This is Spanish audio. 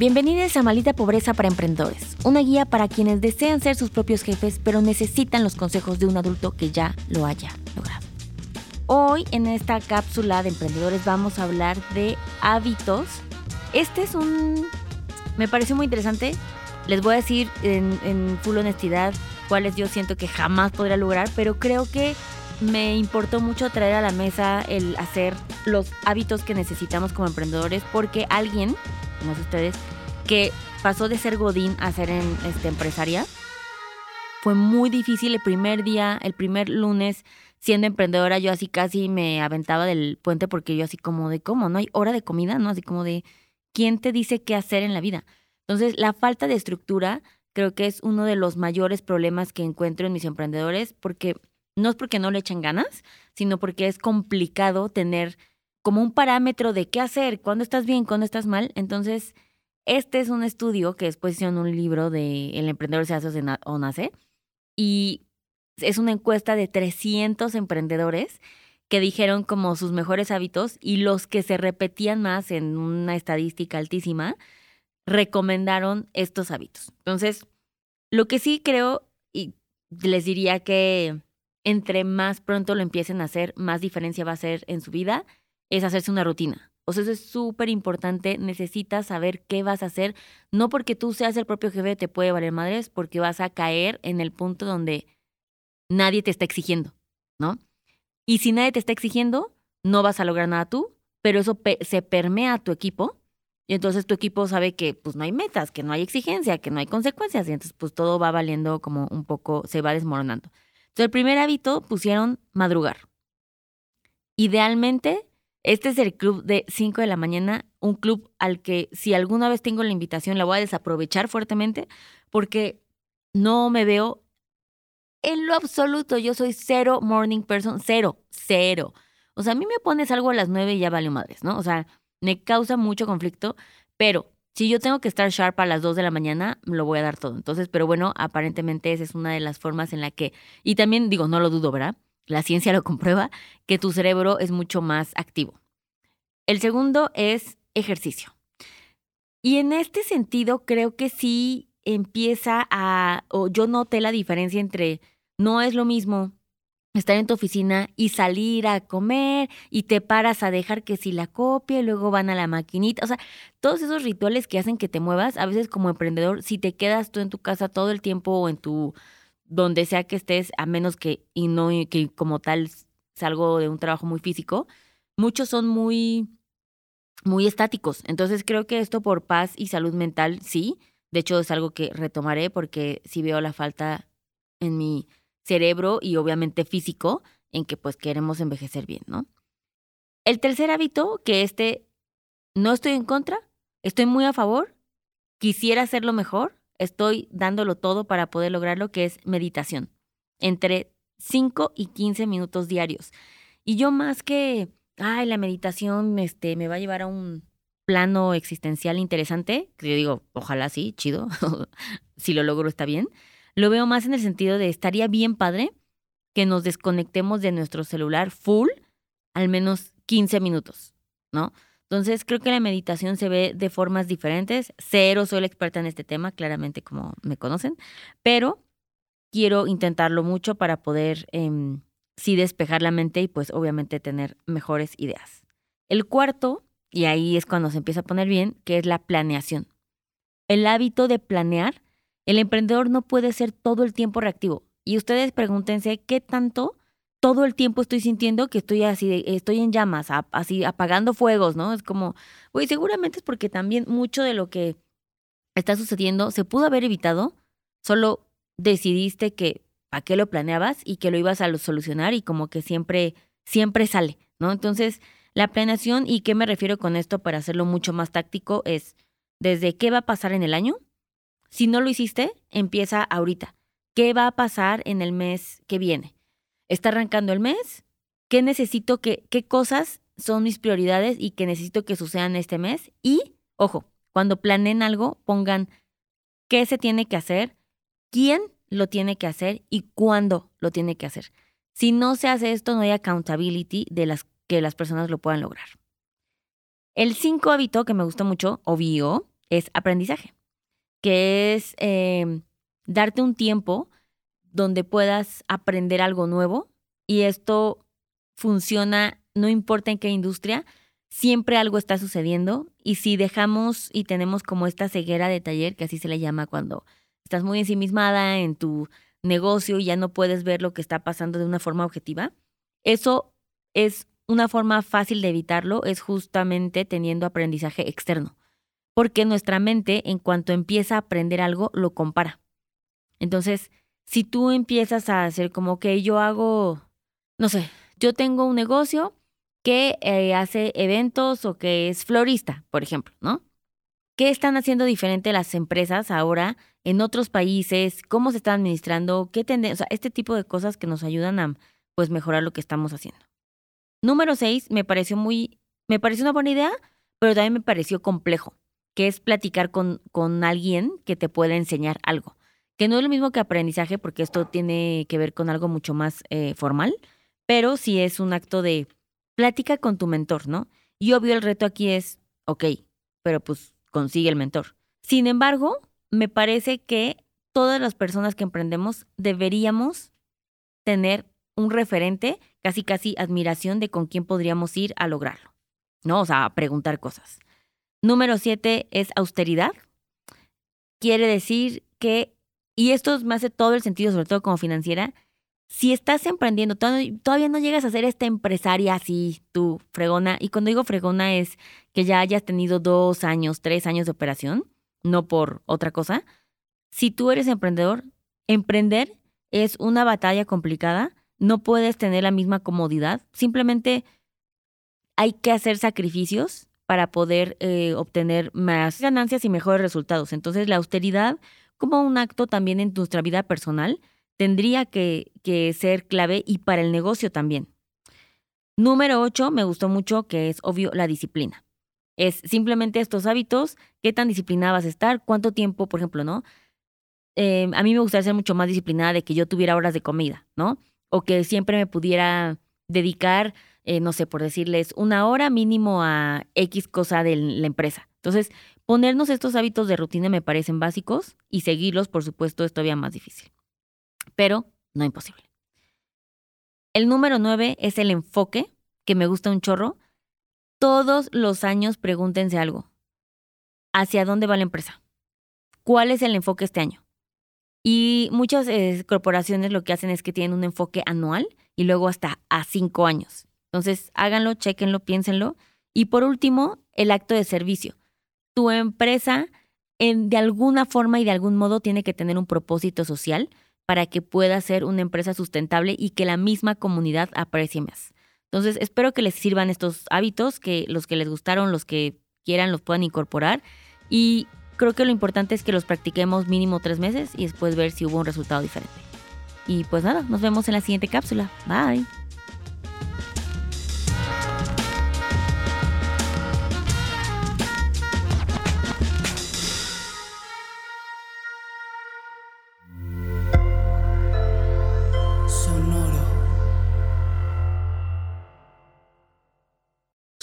Bienvenidos a Malita Pobreza para Emprendedores, una guía para quienes desean ser sus propios jefes pero necesitan los consejos de un adulto que ya lo haya logrado. Hoy en esta cápsula de emprendedores vamos a hablar de hábitos. Este es un... me pareció muy interesante. Les voy a decir en, en full honestidad cuáles yo siento que jamás podría lograr, pero creo que me importó mucho traer a la mesa el hacer los hábitos que necesitamos como emprendedores porque alguien no ustedes, que pasó de ser Godín a ser en, este, empresaria. Fue muy difícil el primer día, el primer lunes, siendo emprendedora, yo así casi me aventaba del puente porque yo así como de, ¿cómo? No hay hora de comida, ¿no? Así como de, ¿quién te dice qué hacer en la vida? Entonces, la falta de estructura creo que es uno de los mayores problemas que encuentro en mis emprendedores porque no es porque no le echen ganas, sino porque es complicado tener como un parámetro de qué hacer, cuándo estás bien, cuándo estás mal. Entonces, este es un estudio que después hicieron un libro de El emprendedor se hace o nace. Y es una encuesta de 300 emprendedores que dijeron como sus mejores hábitos y los que se repetían más en una estadística altísima, recomendaron estos hábitos. Entonces, lo que sí creo y les diría que entre más pronto lo empiecen a hacer, más diferencia va a ser en su vida es hacerse una rutina. O sea, eso es súper importante. Necesitas saber qué vas a hacer. No porque tú seas el propio jefe te puede valer madres, porque vas a caer en el punto donde nadie te está exigiendo, ¿no? Y si nadie te está exigiendo, no vas a lograr nada tú, pero eso se permea a tu equipo. Y entonces tu equipo sabe que pues no hay metas, que no hay exigencia, que no hay consecuencias. Y entonces pues todo va valiendo como un poco, se va desmoronando. Entonces el primer hábito pusieron madrugar. Idealmente este es el club de 5 de la mañana, un club al que si alguna vez tengo la invitación la voy a desaprovechar fuertemente porque no me veo en lo absoluto. Yo soy cero morning person, cero, cero. O sea, a mí me pones algo a las 9 y ya vale madres, ¿no? O sea, me causa mucho conflicto, pero si yo tengo que estar sharp a las 2 de la mañana, lo voy a dar todo. Entonces, pero bueno, aparentemente esa es una de las formas en la que, y también digo, no lo dudo, ¿verdad? La ciencia lo comprueba, que tu cerebro es mucho más activo. El segundo es ejercicio. Y en este sentido creo que sí empieza a, o yo noté la diferencia entre no es lo mismo estar en tu oficina y salir a comer y te paras a dejar que si la copia y luego van a la maquinita. O sea, todos esos rituales que hacen que te muevas, a veces como emprendedor, si te quedas tú en tu casa todo el tiempo o en tu donde sea que estés, a menos que, y no que como tal salgo de un trabajo muy físico, muchos son muy, muy estáticos. Entonces creo que esto por paz y salud mental, sí. De hecho, es algo que retomaré porque sí veo la falta en mi cerebro y obviamente físico en que pues queremos envejecer bien, ¿no? El tercer hábito, que este no estoy en contra, estoy muy a favor, quisiera hacerlo mejor, estoy dándolo todo para poder lograrlo, que es meditación, entre 5 y 15 minutos diarios. Y yo más que, ay, la meditación este, me va a llevar a un plano existencial interesante, que yo digo, ojalá sí, chido, si lo logro está bien, lo veo más en el sentido de estaría bien padre que nos desconectemos de nuestro celular full al menos 15 minutos, ¿no? Entonces, creo que la meditación se ve de formas diferentes. Cero soy la experta en este tema, claramente como me conocen, pero quiero intentarlo mucho para poder em, sí despejar la mente y pues obviamente tener mejores ideas. El cuarto, y ahí es cuando se empieza a poner bien, que es la planeación. El hábito de planear, el emprendedor no puede ser todo el tiempo reactivo. Y ustedes pregúntense qué tanto todo el tiempo estoy sintiendo que estoy así, estoy en llamas, así apagando fuegos, ¿no? Es como, güey, seguramente es porque también mucho de lo que está sucediendo se pudo haber evitado, solo decidiste que a qué lo planeabas y que lo ibas a solucionar y como que siempre, siempre sale, ¿no? Entonces, la planeación, ¿y qué me refiero con esto para hacerlo mucho más táctico? Es desde qué va a pasar en el año. Si no lo hiciste, empieza ahorita. ¿Qué va a pasar en el mes que viene? Está arrancando el mes, qué necesito que, qué cosas son mis prioridades y que necesito que sucedan este mes. Y, ojo, cuando planeen algo, pongan qué se tiene que hacer, quién lo tiene que hacer y cuándo lo tiene que hacer. Si no se hace esto, no hay accountability de las que las personas lo puedan lograr. El cinco hábito que me gusta mucho, obvio, es aprendizaje, que es em, darte un tiempo donde puedas aprender algo nuevo y esto funciona no importa en qué industria, siempre algo está sucediendo y si dejamos y tenemos como esta ceguera de taller, que así se le llama cuando estás muy ensimismada en tu negocio y ya no puedes ver lo que está pasando de una forma objetiva, eso es una forma fácil de evitarlo, es justamente teniendo aprendizaje externo, porque nuestra mente en cuanto empieza a aprender algo, lo compara. Entonces, si tú empiezas a hacer como que yo hago, no sé, yo tengo un negocio que eh, hace eventos o que es florista, por ejemplo, ¿no? ¿Qué están haciendo diferente las empresas ahora en otros países? ¿Cómo se está administrando? ¿Qué o sea, este tipo de cosas que nos ayudan a pues mejorar lo que estamos haciendo. Número seis, me pareció muy, me pareció una buena idea, pero también me pareció complejo, que es platicar con, con alguien que te pueda enseñar algo. Que no es lo mismo que aprendizaje, porque esto tiene que ver con algo mucho más eh, formal, pero sí es un acto de plática con tu mentor, ¿no? Y obvio el reto aquí es, ok, pero pues consigue el mentor. Sin embargo, me parece que todas las personas que emprendemos deberíamos tener un referente, casi casi admiración de con quién podríamos ir a lograrlo, ¿no? O sea, preguntar cosas. Número siete es austeridad. Quiere decir que, y esto me hace todo el sentido, sobre todo como financiera, si estás emprendiendo, todavía no llegas a ser esta empresaria así, tú, fregona, y cuando digo fregona es que ya hayas tenido dos años, tres años de operación, no por otra cosa. Si tú eres emprendedor, emprender es una batalla complicada, no puedes tener la misma comodidad, simplemente hay que hacer sacrificios para poder eh, obtener más ganancias y mejores resultados. Entonces la austeridad, como un acto también en nuestra vida personal, tendría que, ser clave y para el negocio también. Número ocho, me gustó mucho, que es obvio la disciplina. Es simplemente estos hábitos, qué tan disciplinada vas a estar, cuánto tiempo, por ejemplo, ¿no? Eh, a mí me gustaría ser mucho más disciplinada de que yo tuviera horas de comida, ¿no? O que siempre me pudiera dedicar, eh, no sé, por decirles, una hora mínimo a X cosa de la empresa. Entonces, ponernos estos hábitos de rutina me parecen básicos y seguirlos, por supuesto, es todavía más difícil pero no imposible. El número nueve es el enfoque, que me gusta un chorro. Todos los años pregúntense algo. ¿Hacia dónde va la empresa? ¿Cuál es el enfoque este año? Y muchas eh, corporaciones lo que hacen es que tienen un enfoque anual y luego hasta a cinco años. Entonces, háganlo, chequenlo, piénsenlo. Y por último, el acto de servicio. Tu empresa, en, de alguna forma y de algún modo, tiene que tener un propósito social para que pueda ser una empresa sustentable y que la misma comunidad aprecie más. Entonces, espero que les sirvan estos hábitos, que los que les gustaron, los que quieran, los puedan incorporar. Y creo que lo importante es que los practiquemos mínimo tres meses y después ver si hubo un resultado diferente. Y pues nada, nos vemos en la siguiente cápsula. Bye.